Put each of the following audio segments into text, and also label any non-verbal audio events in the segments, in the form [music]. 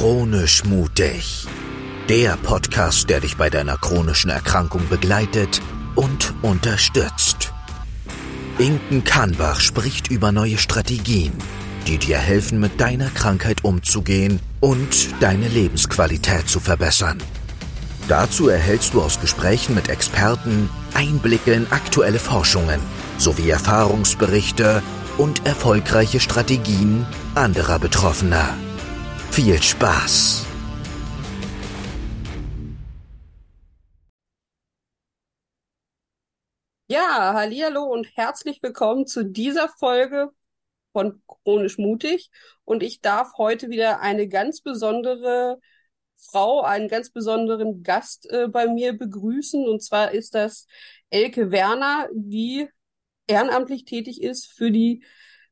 Chronisch mutig. Der Podcast, der dich bei deiner chronischen Erkrankung begleitet und unterstützt. Inken Kahnbach spricht über neue Strategien, die dir helfen, mit deiner Krankheit umzugehen und deine Lebensqualität zu verbessern. Dazu erhältst du aus Gesprächen mit Experten Einblicke in aktuelle Forschungen sowie Erfahrungsberichte und erfolgreiche Strategien anderer Betroffener. Viel Spaß! Ja, hallihallo und herzlich willkommen zu dieser Folge von Chronisch Mutig. Und ich darf heute wieder eine ganz besondere Frau, einen ganz besonderen Gast äh, bei mir begrüßen. Und zwar ist das Elke Werner, die ehrenamtlich tätig ist für die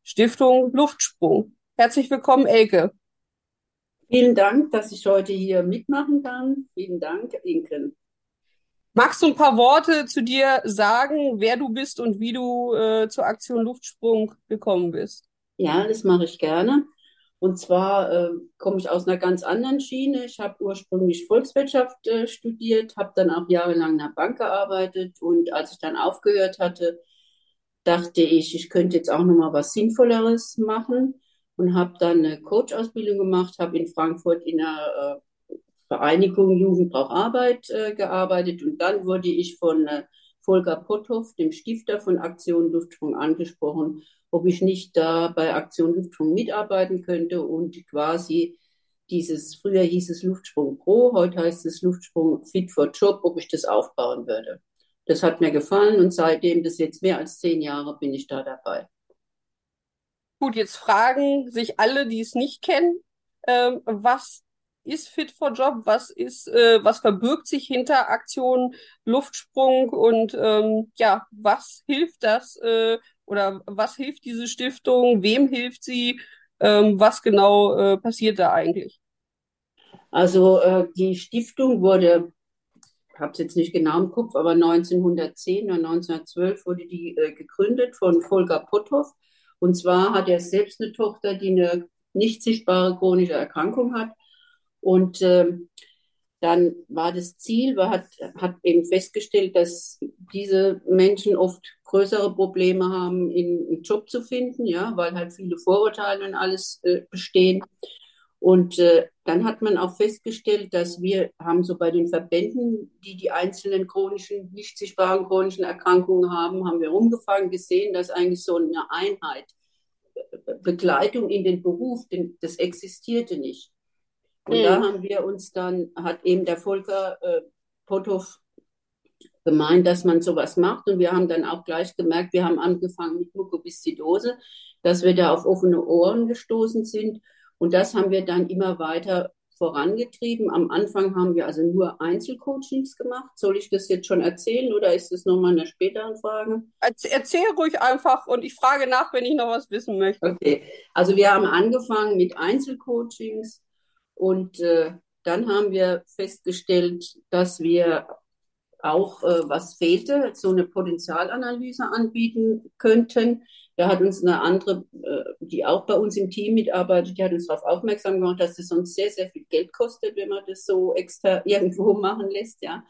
Stiftung Luftsprung. Herzlich willkommen, Elke. Vielen Dank, dass ich heute hier mitmachen kann. Vielen Dank, Inken. Magst du ein paar Worte zu dir sagen, wer du bist und wie du äh, zur Aktion Luftsprung gekommen bist? Ja, das mache ich gerne. Und zwar äh, komme ich aus einer ganz anderen Schiene. Ich habe ursprünglich Volkswirtschaft äh, studiert, habe dann auch jahrelang in der Bank gearbeitet und als ich dann aufgehört hatte, dachte ich, ich könnte jetzt auch noch mal was Sinnvolleres machen und habe dann eine Coach-Ausbildung gemacht, habe in Frankfurt in einer äh, Vereinigung Jugend braucht Arbeit äh, gearbeitet und dann wurde ich von äh, Volker Potthoff, dem Stifter von Aktion Luftsprung, angesprochen, ob ich nicht da bei Aktion Luftsprung mitarbeiten könnte und quasi dieses, früher hieß es Luftsprung Pro, heute heißt es Luftsprung Fit for Job, ob ich das aufbauen würde. Das hat mir gefallen und seitdem, das jetzt mehr als zehn Jahre, bin ich da dabei. Gut, jetzt fragen sich alle, die es nicht kennen, ähm, was ist Fit for Job? Was ist, äh, was verbirgt sich hinter Aktion Luftsprung und ähm, ja, was hilft das äh, oder was hilft diese Stiftung? Wem hilft sie? Ähm, was genau äh, passiert da eigentlich? Also äh, die Stiftung wurde, habe es jetzt nicht genau im Kopf, aber 1910 oder 1912 wurde die äh, gegründet von Volker Potthoff. Und zwar hat er selbst eine Tochter, die eine nicht sichtbare chronische Erkrankung hat. Und äh, dann war das Ziel, man hat, hat eben festgestellt, dass diese Menschen oft größere Probleme haben, einen Job zu finden, ja, weil halt viele Vorurteile und alles äh, bestehen. Und äh, dann hat man auch festgestellt, dass wir haben so bei den Verbänden, die die einzelnen chronischen, nicht sichtbaren chronischen Erkrankungen haben, haben wir rumgefangen gesehen, dass eigentlich so eine Einheit, äh, Begleitung in den Beruf, den, das existierte nicht. Und mhm. da haben wir uns dann, hat eben der Volker äh, Potthoff gemeint, dass man sowas macht. Und wir haben dann auch gleich gemerkt, wir haben angefangen mit Mukoviszidose, dass wir da auf offene Ohren gestoßen sind und das haben wir dann immer weiter vorangetrieben. Am Anfang haben wir also nur Einzelcoachings gemacht. Soll ich das jetzt schon erzählen oder ist das nochmal eine späteren Frage? Erzähl ruhig einfach und ich frage nach, wenn ich noch was wissen möchte. Okay, also wir haben angefangen mit Einzelcoachings und äh, dann haben wir festgestellt, dass wir auch, äh, was fehlte, so eine Potenzialanalyse anbieten könnten. Da hat uns eine andere, äh, die auch bei uns im Team mitarbeitet, die hat uns darauf aufmerksam gemacht, dass es uns sehr, sehr viel Geld kostet, wenn man das so extra [laughs] irgendwo machen lässt, ja.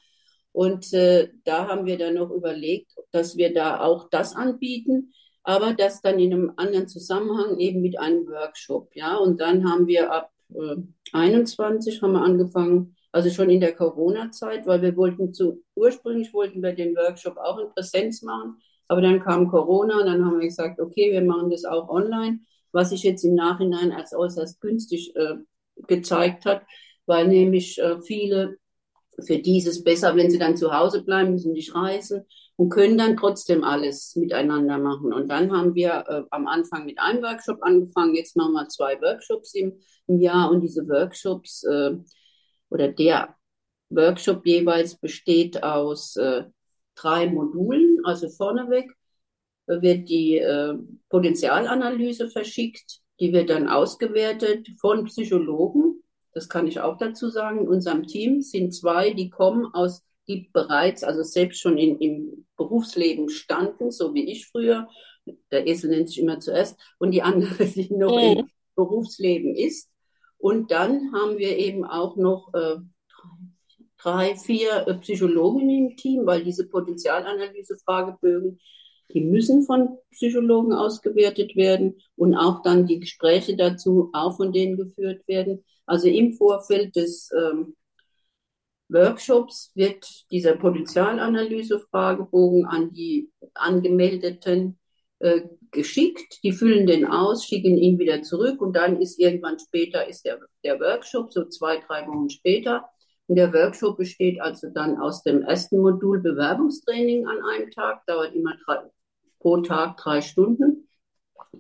Und äh, da haben wir dann noch überlegt, dass wir da auch das anbieten, aber das dann in einem anderen Zusammenhang eben mit einem Workshop, ja. Und dann haben wir ab äh, 21 haben wir angefangen, also schon in der Corona-Zeit, weil wir wollten zu, ursprünglich wollten wir den Workshop auch in Präsenz machen, aber dann kam Corona und dann haben wir gesagt, okay, wir machen das auch online, was sich jetzt im Nachhinein als äußerst günstig äh, gezeigt hat, weil nämlich äh, viele für dieses besser, wenn sie dann zu Hause bleiben, müssen nicht reisen und können dann trotzdem alles miteinander machen. Und dann haben wir äh, am Anfang mit einem Workshop angefangen, jetzt machen wir zwei Workshops im, im Jahr und diese Workshops äh, oder der Workshop jeweils besteht aus äh, drei Modulen. Also vorneweg wird die äh, Potenzialanalyse verschickt, die wird dann ausgewertet von Psychologen. Das kann ich auch dazu sagen. In unserem Team sind zwei, die kommen aus, die bereits, also selbst schon in, im Berufsleben standen, so wie ich früher. Der Esel nennt sich immer zuerst. Und die andere, [laughs] die noch mhm. im Berufsleben ist. Und dann haben wir eben auch noch äh, drei, vier äh, Psychologen im Team, weil diese Potenzialanalyse-Fragebögen, die müssen von Psychologen ausgewertet werden und auch dann die Gespräche dazu auch von denen geführt werden. Also im Vorfeld des ähm, Workshops wird dieser Potenzialanalyse-Fragebogen an die Angemeldeten äh, geschickt. Die füllen den aus, schicken ihn wieder zurück und dann ist irgendwann später ist der, der Workshop, so zwei, drei Wochen später. Und der Workshop besteht also dann aus dem ersten Modul Bewerbungstraining an einem Tag, dauert immer drei, pro Tag drei Stunden.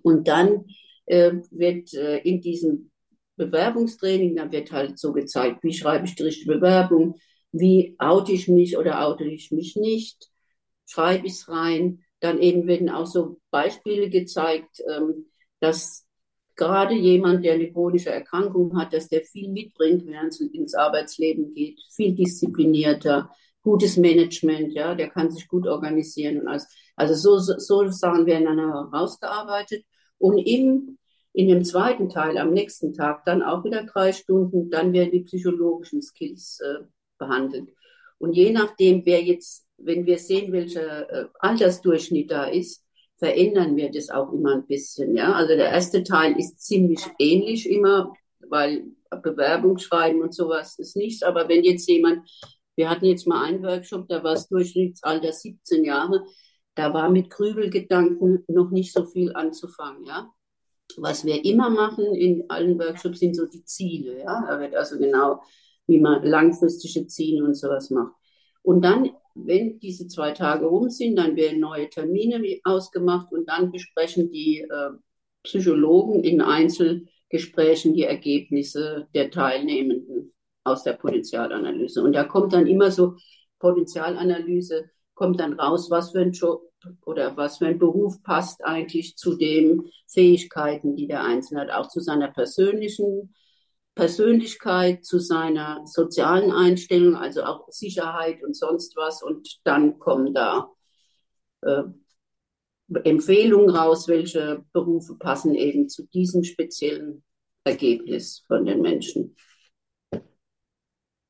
Und dann äh, wird äh, in diesem Bewerbungstraining, da wird halt so gezeigt, wie schreibe ich die richtige Bewerbung, wie oute ich mich oder oute ich mich nicht, schreibe ich es rein. Dann eben werden auch so Beispiele gezeigt, ähm, dass gerade jemand, der eine chronische Erkrankung hat, dass der viel mitbringt, wenn er ins Arbeitsleben geht, viel disziplinierter, gutes Management, ja, der kann sich gut organisieren und alles. Also so, so, so Sachen werden dann herausgearbeitet und im, in dem zweiten Teil am nächsten Tag dann auch wieder drei Stunden, dann werden die psychologischen Skills äh, behandelt. Und je nachdem, wer jetzt, wenn wir sehen, welcher äh, Altersdurchschnitt da ist, verändern wir das auch immer ein bisschen. Ja? Also der erste Teil ist ziemlich ähnlich immer, weil Bewerbung schreiben und sowas ist nichts. Aber wenn jetzt jemand, wir hatten jetzt mal einen Workshop, da war das Durchschnittsalter 17 Jahre, da war mit Grübelgedanken noch nicht so viel anzufangen. Ja? Was wir immer machen in allen Workshops sind so die Ziele. Ja? Da wird also genau, wie man langfristige Ziele und sowas macht. Und dann wenn diese zwei Tage rum sind, dann werden neue Termine ausgemacht und dann besprechen die äh, Psychologen in Einzelgesprächen die Ergebnisse der Teilnehmenden aus der Potenzialanalyse. Und da kommt dann immer so Potenzialanalyse, kommt dann raus, was für ein Job oder was für ein Beruf passt eigentlich zu den Fähigkeiten, die der Einzelne hat, auch zu seiner persönlichen Persönlichkeit, zu seiner sozialen Einstellung, also auch Sicherheit und sonst was. Und dann kommen da äh, Empfehlungen raus, welche Berufe passen eben zu diesem speziellen Ergebnis von den Menschen.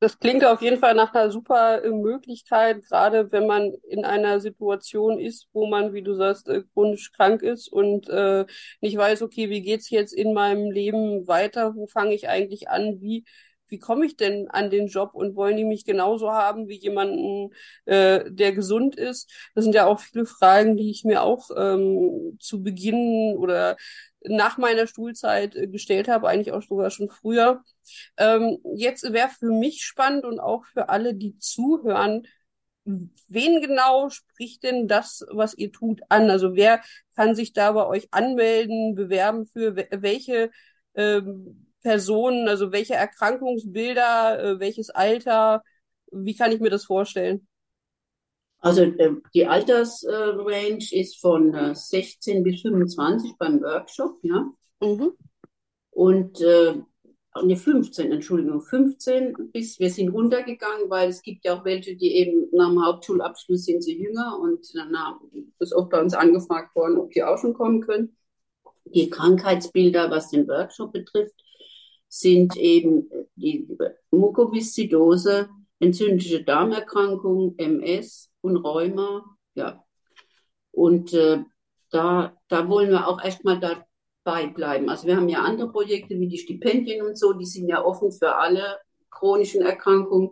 Das klingt auf jeden Fall nach einer super äh, Möglichkeit, gerade wenn man in einer Situation ist, wo man, wie du sagst, äh, chronisch krank ist und äh, nicht weiß, okay, wie geht's jetzt in meinem Leben weiter? Wo fange ich eigentlich an? Wie wie komme ich denn an den Job und wollen die mich genauso haben wie jemanden, äh, der gesund ist? Das sind ja auch viele Fragen, die ich mir auch ähm, zu Beginn oder nach meiner Schulzeit äh, gestellt habe, eigentlich auch sogar schon früher. Ähm, jetzt wäre für mich spannend und auch für alle, die zuhören, wen genau spricht denn das, was ihr tut, an? Also wer kann sich da bei euch anmelden, bewerben für welche ähm, Personen, also welche Erkrankungsbilder, äh, welches Alter, wie kann ich mir das vorstellen? Also äh, die Altersrange ist von äh, 16 bis 25 beim Workshop, ja. Mhm. Und äh, ne 15, Entschuldigung, 15 bis wir sind runtergegangen, weil es gibt ja auch welche, die eben nach dem Hauptschulabschluss sind sie jünger und dann ist oft bei uns angefragt worden, ob die auch schon kommen können. Die Krankheitsbilder, was den Workshop betrifft, sind eben die Mukoviszidose, entzündliche Darmerkrankung, MS und Rheuma. Ja. Und äh, da, da wollen wir auch erstmal dabei bleiben. Also wir haben ja andere Projekte wie die Stipendien und so, die sind ja offen für alle chronischen Erkrankungen.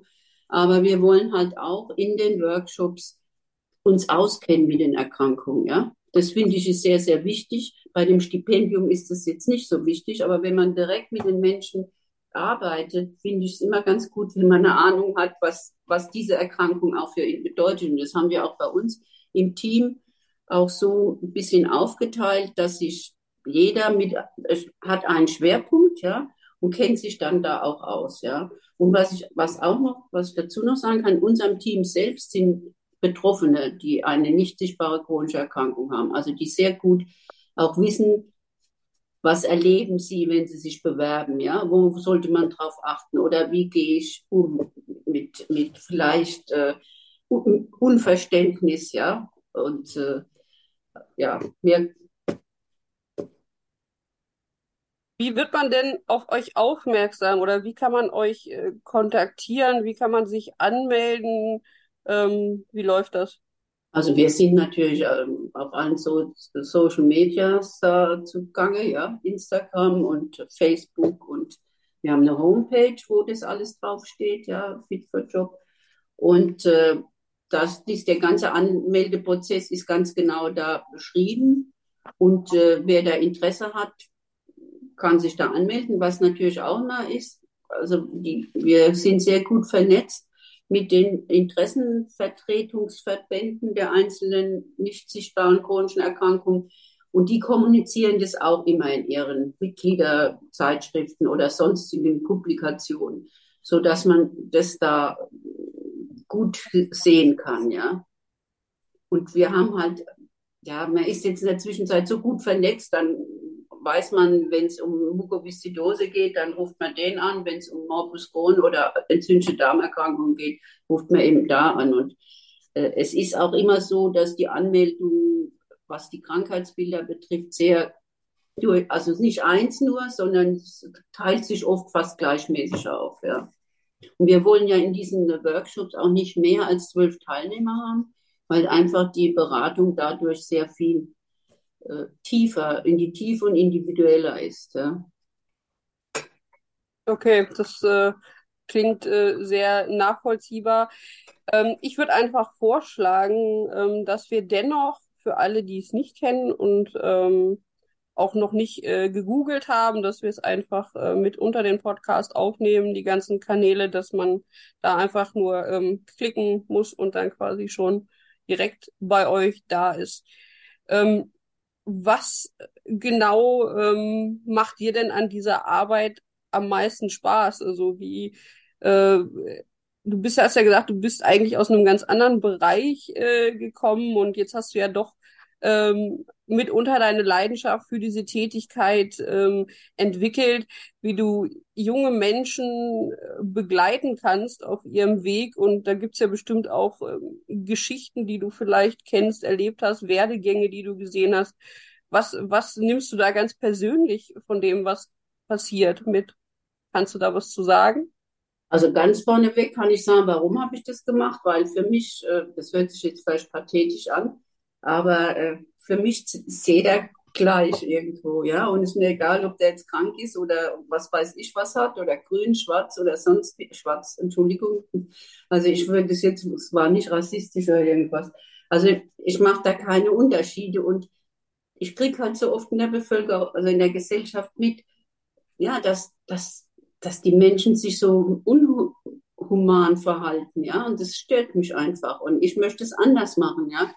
Aber wir wollen halt auch in den Workshops uns auskennen mit den Erkrankungen, ja. Das finde ich ist sehr, sehr wichtig. Bei dem Stipendium ist das jetzt nicht so wichtig, aber wenn man direkt mit den Menschen arbeitet, finde ich es immer ganz gut, wenn man eine Ahnung hat, was, was diese Erkrankung auch für ihn bedeutet. Und das haben wir auch bei uns im Team auch so ein bisschen aufgeteilt, dass sich jeder mit, hat einen Schwerpunkt, ja, und kennt sich dann da auch aus, ja. Und was ich, was auch noch, was ich dazu noch sagen kann, unserem Team selbst sind Betroffene, die eine nicht sichtbare chronische Erkrankung haben, also die sehr gut auch wissen, was erleben sie, wenn sie sich bewerben, ja, wo sollte man drauf achten oder wie gehe ich um mit, mit vielleicht äh, Unverständnis, ja, und äh, ja, mehr Wie wird man denn auf euch aufmerksam oder wie kann man euch äh, kontaktieren? Wie kann man sich anmelden? Ähm, wie läuft das? Also wir sind natürlich ähm, auf allen so Social Medias da zugange, ja, Instagram und Facebook und wir haben eine Homepage, wo das alles draufsteht, ja, Fit for Job. Und äh, das, dies, der ganze Anmeldeprozess ist ganz genau da beschrieben. Und äh, wer da Interesse hat, kann sich da anmelden, was natürlich auch nah ist. Also die, wir sind sehr gut vernetzt mit den Interessenvertretungsverbänden der einzelnen nicht sichtbaren chronischen Erkrankungen. Und die kommunizieren das auch immer in ihren Mitgliederzeitschriften oder sonstigen Publikationen, so dass man das da gut sehen kann, ja. Und wir haben halt, ja, man ist jetzt in der Zwischenzeit so gut vernetzt, dann weiß man, wenn es um Mukoviszidose geht, dann ruft man den an. Wenn es um Morbus Crohn oder entzündliche Darmerkrankungen geht, ruft man eben da an. Und äh, es ist auch immer so, dass die Anmeldung, was die Krankheitsbilder betrifft, sehr also nicht eins nur, sondern es teilt sich oft fast gleichmäßig auf. Ja. Und wir wollen ja in diesen Workshops auch nicht mehr als zwölf Teilnehmer haben, weil einfach die Beratung dadurch sehr viel äh, tiefer, in die Tiefe und individueller ist. Ja. Okay, das äh, klingt äh, sehr nachvollziehbar. Ähm, ich würde einfach vorschlagen, ähm, dass wir dennoch für alle, die es nicht kennen und ähm, auch noch nicht äh, gegoogelt haben, dass wir es einfach äh, mit unter den Podcast aufnehmen, die ganzen Kanäle, dass man da einfach nur ähm, klicken muss und dann quasi schon direkt bei euch da ist. Ähm, was genau ähm, macht dir denn an dieser Arbeit am meisten Spaß? Also wie äh, du bist, hast ja gesagt, du bist eigentlich aus einem ganz anderen Bereich äh, gekommen und jetzt hast du ja doch ähm, mitunter deine Leidenschaft für diese Tätigkeit ähm, entwickelt, wie du junge Menschen äh, begleiten kannst auf ihrem Weg. Und da gibt's ja bestimmt auch ähm, Geschichten, die du vielleicht kennst, erlebt hast, Werdegänge, die du gesehen hast. Was, was nimmst du da ganz persönlich von dem, was passiert mit? Kannst du da was zu sagen? Also ganz vorneweg kann ich sagen, warum habe ich das gemacht? Weil für mich, äh, das hört sich jetzt vielleicht pathetisch an, aber äh, für mich ist jeder gleich irgendwo, ja. Und es ist mir egal, ob der jetzt krank ist oder was weiß ich was hat oder grün, schwarz oder sonst schwarz, Entschuldigung. Also ich würde das jetzt, es war nicht rassistisch oder irgendwas. Also ich mache da keine Unterschiede und ich kriege halt so oft in der Bevölkerung, also in der Gesellschaft mit, ja, dass, dass, dass die Menschen sich so unhuman verhalten, ja, und das stört mich einfach und ich möchte es anders machen, ja.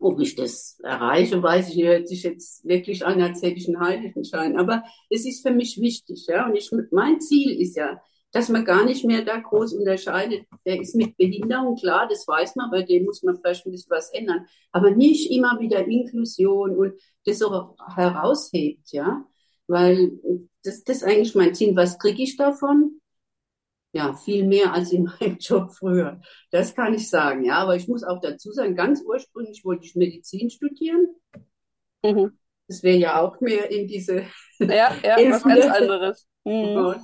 Ob ich das erreiche, weiß ich hört sich jetzt wirklich an, als hätte ich einen Heiligenschein. Aber es ist für mich wichtig, ja. Und ich, mein Ziel ist ja, dass man gar nicht mehr da groß unterscheidet. Der ist mit Behinderung, klar, das weiß man, bei dem muss man vielleicht ein bisschen was ändern. Aber nicht immer wieder Inklusion und das so heraushebt, ja. Weil das, das ist eigentlich mein Ziel. Was kriege ich davon? Ja, viel mehr als in [laughs] meinem Job früher. Das kann ich sagen, ja. Aber ich muss auch dazu sagen, ganz ursprünglich wollte ich Medizin studieren. Mhm. Das wäre ja auch mehr in diese. Ja, ja, [laughs] was ganz anderes. Mhm.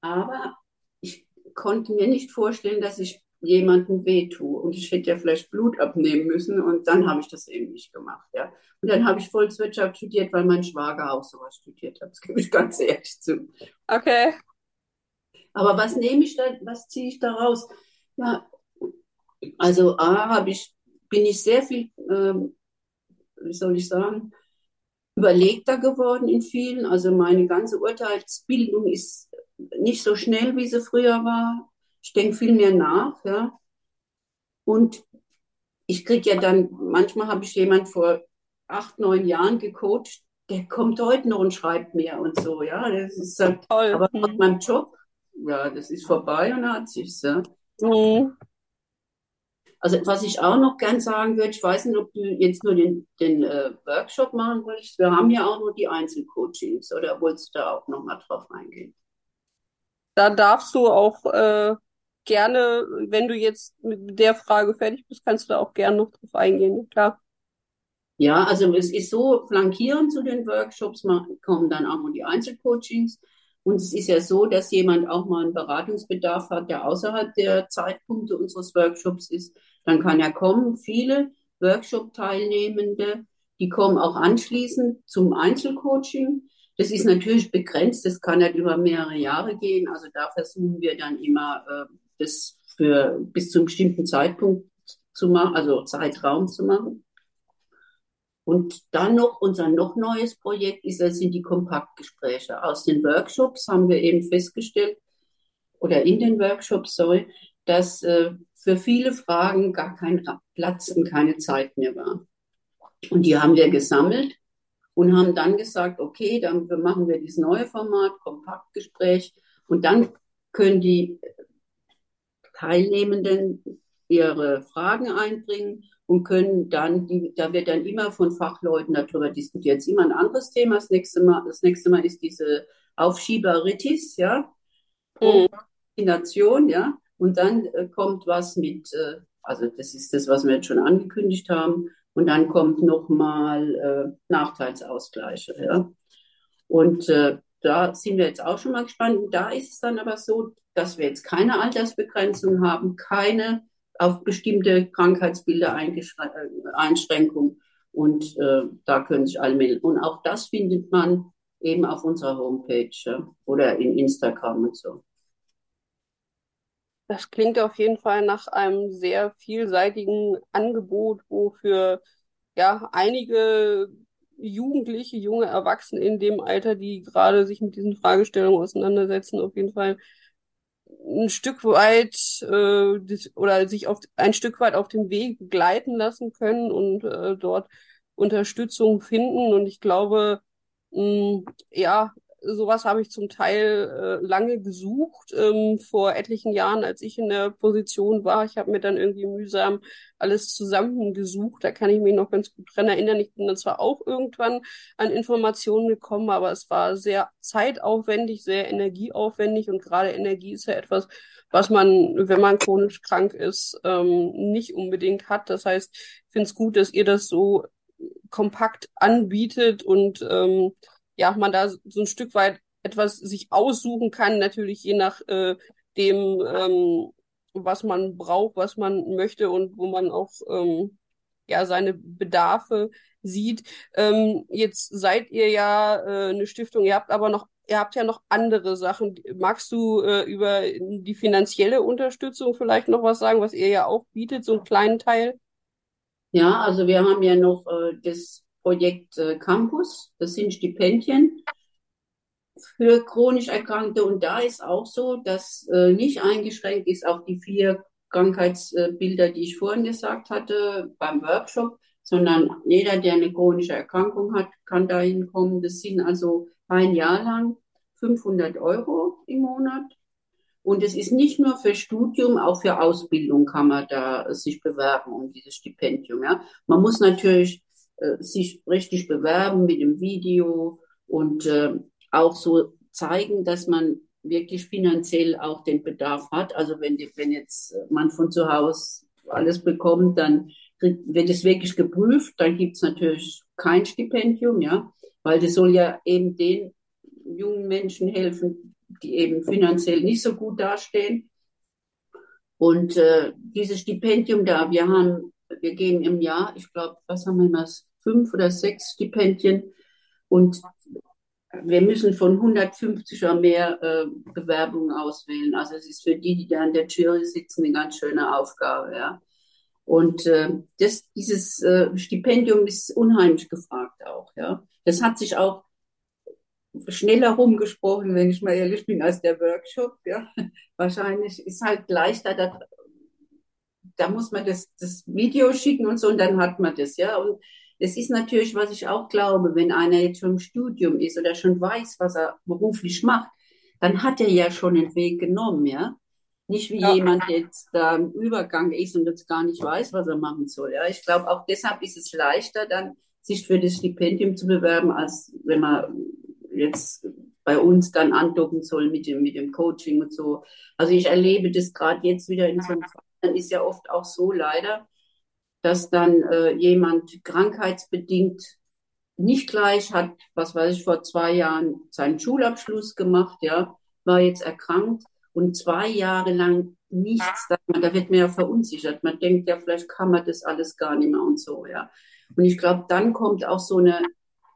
Aber ich konnte mir nicht vorstellen, dass ich jemandem wehtue. Und ich hätte ja vielleicht Blut abnehmen müssen und dann habe ich das eben nicht gemacht. Ja. Und dann habe ich Volkswirtschaft studiert, weil mein Schwager auch sowas studiert hat. Das gebe ich ganz ehrlich zu. Okay. Aber was nehme ich da, was ziehe ich da raus? Ja, also A, habe ich, bin ich sehr viel, ähm, wie soll ich sagen, überlegter geworden in vielen. Also meine ganze Urteilsbildung ist nicht so schnell, wie sie früher war. Ich denke viel mehr nach, ja. Und ich kriege ja dann, manchmal habe ich jemand vor acht, neun Jahren gecoacht, der kommt heute noch und schreibt mir und so, ja. Das ist Toll. aber mit meinem Job ja, das ist vorbei und hat sich's, ja. Mhm. Also was ich auch noch gern sagen würde, ich weiß nicht, ob du jetzt nur den, den äh, Workshop machen willst. Wir haben ja auch nur die Einzelcoachings oder wolltest du da auch noch mal drauf eingehen? Da darfst du auch äh, gerne, wenn du jetzt mit der Frage fertig bist, kannst du da auch gerne noch drauf eingehen, klar. Ja, also es ist so, flankierend zu den Workshops kommen dann auch noch die Einzelcoachings. Und es ist ja so, dass jemand auch mal einen Beratungsbedarf hat, der außerhalb der Zeitpunkte unseres Workshops ist. Dann kann er kommen. Viele Workshop-Teilnehmende, die kommen auch anschließend zum Einzelcoaching. Das ist natürlich begrenzt, das kann nicht über mehrere Jahre gehen. Also da versuchen wir dann immer, äh, das für bis zu einem bestimmten Zeitpunkt zu machen, also Zeitraum zu machen. Und dann noch unser noch neues Projekt ist, das sind die Kompaktgespräche. Aus den Workshops haben wir eben festgestellt, oder in den Workshops, sorry, dass äh, für viele Fragen gar kein Platz und keine Zeit mehr war. Und die haben wir gesammelt und haben dann gesagt, okay, dann machen wir dieses neue Format, Kompaktgespräch, und dann können die Teilnehmenden ihre Fragen einbringen und können dann, die, da wird dann immer von Fachleuten darüber diskutiert. Jetzt immer ein anderes Thema. Das nächste Mal, das nächste Mal ist diese Aufschieberitis, ja, Prokrastination, ja, und dann äh, kommt was mit, äh, also das ist das, was wir jetzt schon angekündigt haben, und dann kommt nochmal äh, Nachteilsausgleiche, ja. Und äh, da sind wir jetzt auch schon mal gespannt. Und da ist es dann aber so, dass wir jetzt keine Altersbegrenzung haben, keine auf bestimmte Krankheitsbilder Einschränkung. Und äh, da können sich alle melden. Und auch das findet man eben auf unserer Homepage oder in Instagram und so. Das klingt auf jeden Fall nach einem sehr vielseitigen Angebot, wo für ja einige Jugendliche, junge Erwachsene in dem Alter, die gerade sich mit diesen Fragestellungen auseinandersetzen, auf jeden Fall ein Stück weit äh, oder sich auf ein Stück weit auf dem Weg begleiten lassen können und äh, dort Unterstützung finden. Und ich glaube, mh, ja, sowas habe ich zum Teil äh, lange gesucht, ähm, vor etlichen Jahren, als ich in der Position war. Ich habe mir dann irgendwie mühsam alles zusammengesucht. Da kann ich mich noch ganz gut dran erinnern. Ich bin dann zwar auch irgendwann an Informationen gekommen, aber es war sehr zeitaufwendig, sehr energieaufwendig und gerade Energie ist ja etwas, was man, wenn man chronisch krank ist, ähm, nicht unbedingt hat. Das heißt, ich finde es gut, dass ihr das so kompakt anbietet und ähm, ja, man da so ein Stück weit etwas sich aussuchen kann, natürlich je nach äh, dem, ähm, was man braucht, was man möchte und wo man auch ähm, ja seine Bedarfe sieht. Ähm, jetzt seid ihr ja äh, eine Stiftung, ihr habt aber noch, ihr habt ja noch andere Sachen. Magst du äh, über die finanzielle Unterstützung vielleicht noch was sagen, was ihr ja auch bietet, so einen kleinen Teil? Ja, also wir haben ja noch äh, das Projekt äh, Campus. Das sind Stipendien für chronisch Erkrankte. Und da ist auch so, dass äh, nicht eingeschränkt ist auf die vier Krankheitsbilder, die ich vorhin gesagt hatte beim Workshop, sondern jeder, der eine chronische Erkrankung hat, kann da hinkommen. Das sind also ein Jahr lang 500 Euro im Monat. Und es ist nicht nur für Studium, auch für Ausbildung kann man da sich bewerben um dieses Stipendium. Ja. Man muss natürlich äh, sich richtig bewerben mit dem Video und äh, auch so zeigen, dass man wirklich finanziell auch den Bedarf hat. Also wenn, die, wenn jetzt man von zu Hause alles bekommt, dann wird es wirklich geprüft. Dann gibt es natürlich kein Stipendium, ja, weil das soll ja eben den jungen Menschen helfen, die eben finanziell nicht so gut dastehen. Und äh, dieses Stipendium da, wir haben, wir geben im Jahr, ich glaube, was haben wir immer, fünf oder sechs Stipendien und wir müssen von 150 oder mehr äh, Bewerbungen auswählen. Also es ist für die, die da in der Jury sitzen, eine ganz schöne Aufgabe, ja. Und äh, das, dieses äh, Stipendium ist unheimlich gefragt auch, ja. Das hat sich auch schneller rumgesprochen, wenn ich mal ehrlich bin, als der Workshop, ja. [laughs] Wahrscheinlich ist halt leichter, da, da muss man das, das Video schicken und so und dann hat man das, ja. Und das ist natürlich, was ich auch glaube, wenn einer jetzt schon im Studium ist oder schon weiß, was er beruflich macht, dann hat er ja schon den Weg genommen, ja. Nicht wie ja. jemand, der jetzt da im Übergang ist und jetzt gar nicht weiß, was er machen soll. Ja, ich glaube, auch deshalb ist es leichter, dann sich für das Stipendium zu bewerben, als wenn man jetzt bei uns dann andocken soll mit dem, mit dem Coaching und so. Also ich erlebe das gerade jetzt wieder in so einem Fall. Dann ist ja oft auch so leider, dass dann äh, jemand krankheitsbedingt nicht gleich hat, was weiß ich, vor zwei Jahren seinen Schulabschluss gemacht, ja, war jetzt erkrankt und zwei Jahre lang nichts, da, da wird man ja verunsichert. Man denkt ja, vielleicht kann man das alles gar nicht mehr und so, ja. Und ich glaube, dann kommt auch so eine,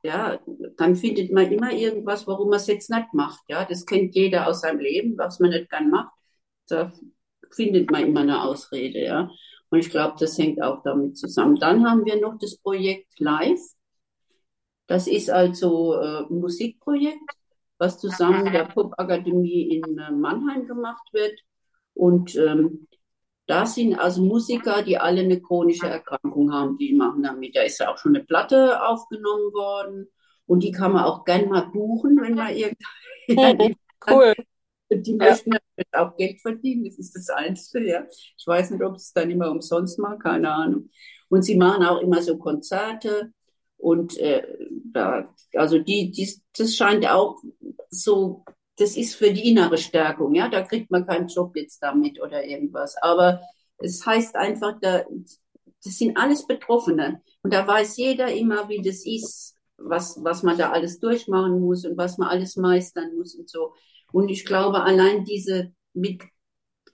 ja, dann findet man immer irgendwas, warum man es jetzt nicht macht, ja. Das kennt jeder aus seinem Leben, was man nicht gern macht. Da findet man immer eine Ausrede, ja. Und ich glaube, das hängt auch damit zusammen. Dann haben wir noch das Projekt Live. Das ist also äh, ein Musikprojekt, was zusammen mit der Popakademie in äh, Mannheim gemacht wird. Und ähm, da sind also Musiker, die alle eine chronische Erkrankung haben, die machen damit. Da ist ja auch schon eine Platte aufgenommen worden. Und die kann man auch gern mal buchen, wenn man irgendwie. [laughs] cool. Die möchten ja. auch Geld verdienen, das ist das Einzige, ja. Ich weiß nicht, ob es dann immer umsonst machen, keine Ahnung. Und sie machen auch immer so Konzerte und äh, da, also die, die, das scheint auch so, das ist für die innere Stärkung, ja. Da kriegt man keinen Job jetzt damit oder irgendwas. Aber es heißt einfach, da, das sind alles Betroffene. Und da weiß jeder immer, wie das ist, was, was man da alles durchmachen muss und was man alles meistern muss und so. Und ich glaube, allein diese mit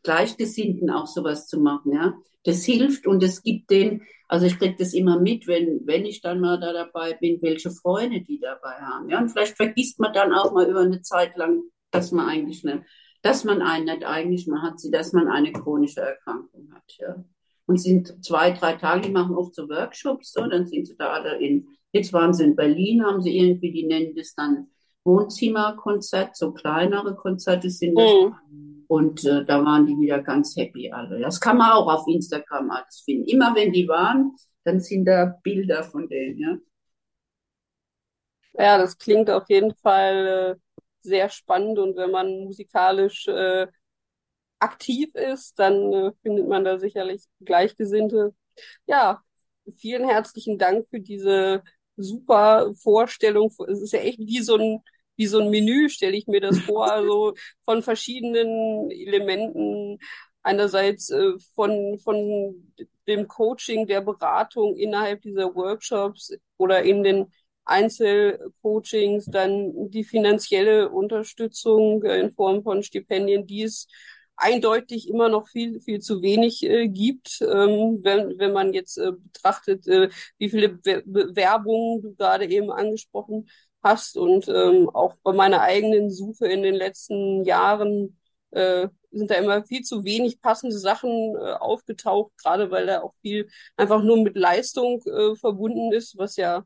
Gleichgesinnten auch sowas zu machen, ja, das hilft und es gibt den, also ich kriege das immer mit, wenn, wenn ich dann mal da dabei bin, welche Freunde die dabei haben, ja, und vielleicht vergisst man dann auch mal über eine Zeit lang, dass man eigentlich nicht, dass man einen nicht eigentlich mal hat, dass man eine chronische Erkrankung hat, ja. Und sind zwei, drei Tage, die machen oft so Workshops, so, dann sind sie da alle in, jetzt waren sie in Berlin, haben sie irgendwie, die nennen das dann Wohnzimmerkonzert, so kleinere Konzerte sind das. Mhm. Und äh, da waren die wieder ganz happy alle. Das kann man auch auf Instagram alles finden. Immer wenn die waren, dann sind da Bilder von denen, ja. Ja, das klingt auf jeden Fall äh, sehr spannend und wenn man musikalisch äh, aktiv ist, dann äh, findet man da sicherlich Gleichgesinnte. Ja, vielen herzlichen Dank für diese super Vorstellung. Es ist ja echt wie so ein wie so ein Menü, stelle ich mir das vor, also von verschiedenen Elementen. Einerseits äh, von, von dem Coaching, der Beratung innerhalb dieser Workshops oder in den Einzelcoachings, dann die finanzielle Unterstützung äh, in Form von Stipendien, die es eindeutig immer noch viel, viel zu wenig äh, gibt, ähm, wenn, wenn man jetzt äh, betrachtet, äh, wie viele Be Bewerbungen du gerade eben angesprochen hast und ähm, auch bei meiner eigenen Suche in den letzten Jahren äh, sind da immer viel zu wenig passende Sachen äh, aufgetaucht, gerade weil da auch viel einfach nur mit Leistung äh, verbunden ist, was ja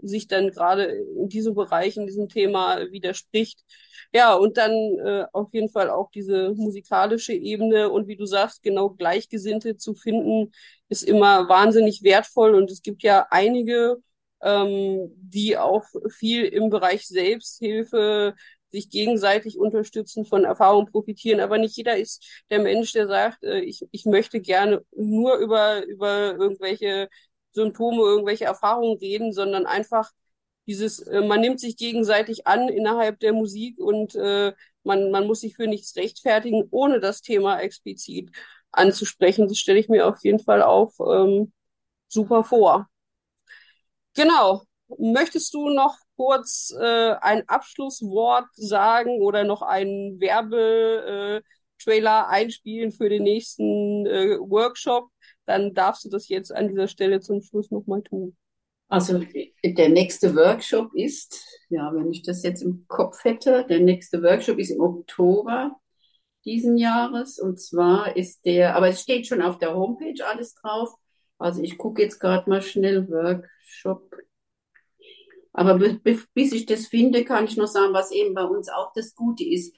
sich dann gerade in diesem Bereich, in diesem Thema widerspricht. Ja, und dann äh, auf jeden Fall auch diese musikalische Ebene und wie du sagst, genau Gleichgesinnte zu finden, ist immer wahnsinnig wertvoll und es gibt ja einige ähm, die auch viel im Bereich Selbsthilfe sich gegenseitig unterstützen, von Erfahrung profitieren. Aber nicht jeder ist der Mensch, der sagt, äh, ich, ich möchte gerne nur über, über irgendwelche Symptome, irgendwelche Erfahrungen reden, sondern einfach dieses, äh, man nimmt sich gegenseitig an innerhalb der Musik und äh, man, man muss sich für nichts rechtfertigen, ohne das Thema explizit anzusprechen. Das stelle ich mir auf jeden Fall auch ähm, super vor. Genau. Möchtest du noch kurz äh, ein Abschlusswort sagen oder noch einen Werbetrailer äh, einspielen für den nächsten äh, Workshop? Dann darfst du das jetzt an dieser Stelle zum Schluss nochmal tun. Also der nächste Workshop ist, ja, wenn ich das jetzt im Kopf hätte, der nächste Workshop ist im Oktober diesen Jahres und zwar ist der, aber es steht schon auf der Homepage alles drauf. Also ich gucke jetzt gerade mal schnell Workshop. Aber bis ich das finde, kann ich noch sagen, was eben bei uns auch das Gute ist.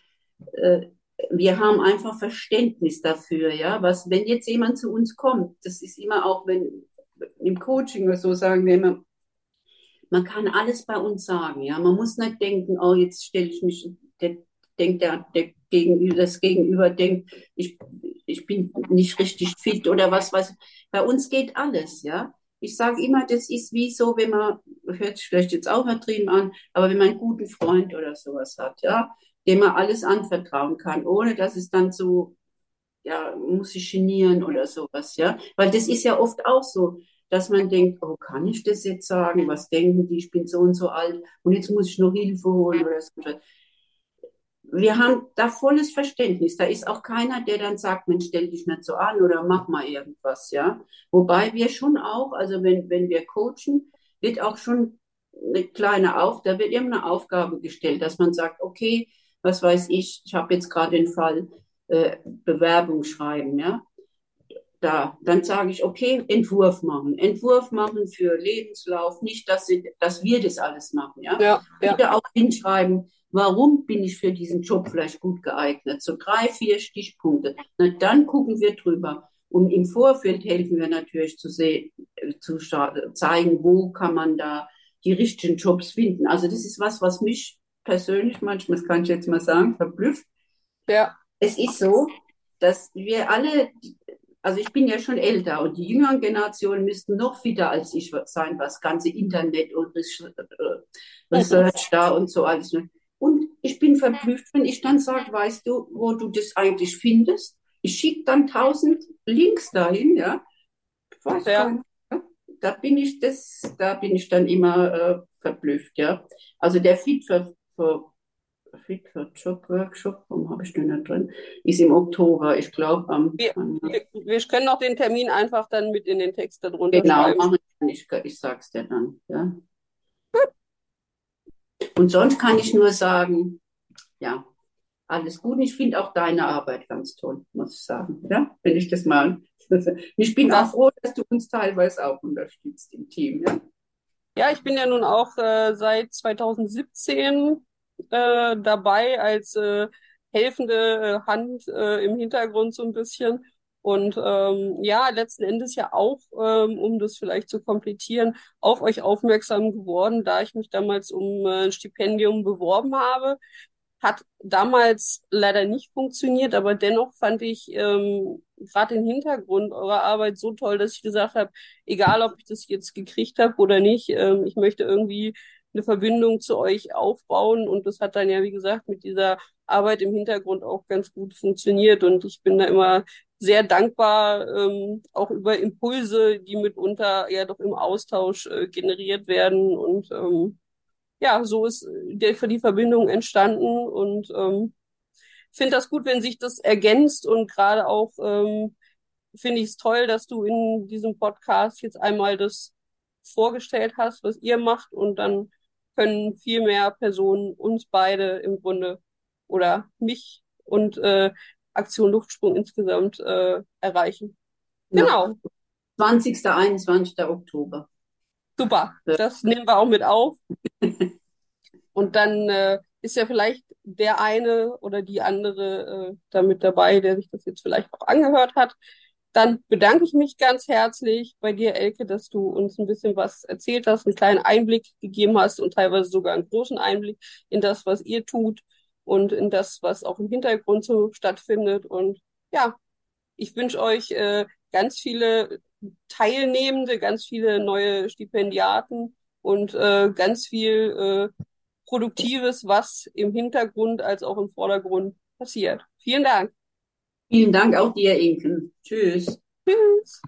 Äh, wir haben einfach Verständnis dafür, ja. Was, wenn jetzt jemand zu uns kommt, das ist immer auch, wenn im Coaching oder so sagen wir immer, man kann alles bei uns sagen, ja. Man muss nicht denken, oh, jetzt stelle ich mich, der denkt der, der Gegenüber, das Gegenüber denkt, ich, ich bin nicht richtig fit oder was weiß. Bei uns geht alles, ja. Ich sage immer, das ist wie so, wenn man, hört sich vielleicht jetzt auch übertrieben an, aber wenn man einen guten Freund oder sowas hat, ja, dem man alles anvertrauen kann, ohne dass es dann so, ja, muss sich genieren oder sowas, ja. Weil das ist ja oft auch so, dass man denkt, oh, kann ich das jetzt sagen? Was denken die? Ich bin so und so alt und jetzt muss ich noch Hilfe holen oder so. Wir haben da volles Verständnis. Da ist auch keiner, der dann sagt, Mensch, stell dich nicht so an oder mach mal irgendwas, ja. Wobei wir schon auch, also wenn, wenn wir coachen, wird auch schon eine kleine Auf, da wird irgendeine Aufgabe gestellt, dass man sagt, okay, was weiß ich, ich habe jetzt gerade den Fall äh, Bewerbung schreiben, ja. Da, dann sage ich, okay, Entwurf machen. Entwurf machen für Lebenslauf, nicht, dass, sie, dass wir das alles machen, ja. Ja, ja. Bitte auch hinschreiben, warum bin ich für diesen Job vielleicht gut geeignet? So drei, vier Stichpunkte. Na, dann gucken wir drüber. Und im Vorfeld helfen wir natürlich zu, sehen, zu zeigen, wo kann man da die richtigen Jobs finden. Also das ist was, was mich persönlich manchmal, das kann ich jetzt mal sagen, verblüfft. Ja. Es ist so, dass wir alle, also ich bin ja schon älter und die jüngeren Generationen müssten noch fitter als ich sein, was ganze Internet und Research da und so alles. Und ich bin verblüfft, wenn ich dann sage, weißt du, wo du das eigentlich findest? Ich schicke dann tausend Links dahin, ja. Weiß ja. Nicht da bin ich das, da bin ich dann immer äh, verblüfft, ja. Also der Fit für, für Fit für Job Workshop, warum habe ich den nicht drin? Ist im Oktober, ich glaube am. Wir, wir, können auch den Termin einfach dann mit in den Text darunter genau, schreiben. Genau, ich, ich sag's dir dann, ja. Und sonst kann ich nur sagen, ja, alles gut. Ich finde auch deine Arbeit ganz toll, muss ich sagen. Ja, wenn ich das mal. [laughs] Ich bin auch froh, dass du uns teilweise auch unterstützt im Team. Ja, ja ich bin ja nun auch äh, seit 2017 äh, dabei als äh, helfende äh, Hand äh, im Hintergrund so ein bisschen. Und ähm, ja, letzten Endes ja auch, ähm, um das vielleicht zu komplettieren, auf euch aufmerksam geworden, da ich mich damals um äh, ein Stipendium beworben habe. Hat damals leider nicht funktioniert, aber dennoch fand ich ähm, gerade den Hintergrund eurer Arbeit so toll, dass ich gesagt habe, egal ob ich das jetzt gekriegt habe oder nicht, ähm, ich möchte irgendwie eine Verbindung zu euch aufbauen. Und das hat dann ja, wie gesagt, mit dieser Arbeit im Hintergrund auch ganz gut funktioniert. Und ich bin da immer sehr dankbar, ähm, auch über Impulse, die mitunter ja doch im Austausch äh, generiert werden. Und ähm, ja, so ist der, für die Verbindung entstanden. Und ähm, finde das gut, wenn sich das ergänzt. Und gerade auch ähm, finde ich es toll, dass du in diesem Podcast jetzt einmal das vorgestellt hast, was ihr macht. Und dann können viel mehr Personen uns beide im Grunde oder mich und äh, Aktion Luftsprung insgesamt äh, erreichen. Genau. Ja. 20. 21. Oktober. Super, das nehmen wir auch mit auf. [laughs] Und dann äh, ist ja vielleicht der eine oder die andere äh, damit dabei, der sich das jetzt vielleicht auch angehört hat. Dann bedanke ich mich ganz herzlich bei dir, Elke, dass du uns ein bisschen was erzählt hast, einen kleinen Einblick gegeben hast und teilweise sogar einen großen Einblick in das, was ihr tut und in das, was auch im Hintergrund so stattfindet. Und ja, ich wünsche euch äh, ganz viele Teilnehmende, ganz viele neue Stipendiaten und äh, ganz viel äh, Produktives, was im Hintergrund als auch im Vordergrund passiert. Vielen Dank. Vielen Dank auch dir, Inken. Tschüss. Tschüss.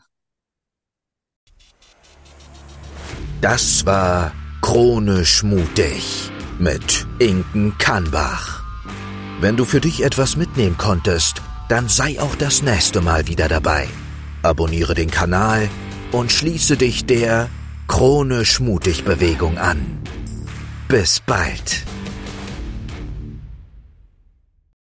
Das war Chronisch mutig mit Inken Kannbach. Wenn du für dich etwas mitnehmen konntest, dann sei auch das nächste Mal wieder dabei. Abonniere den Kanal und schließe dich der Chronisch mutig Bewegung an. Bis bald.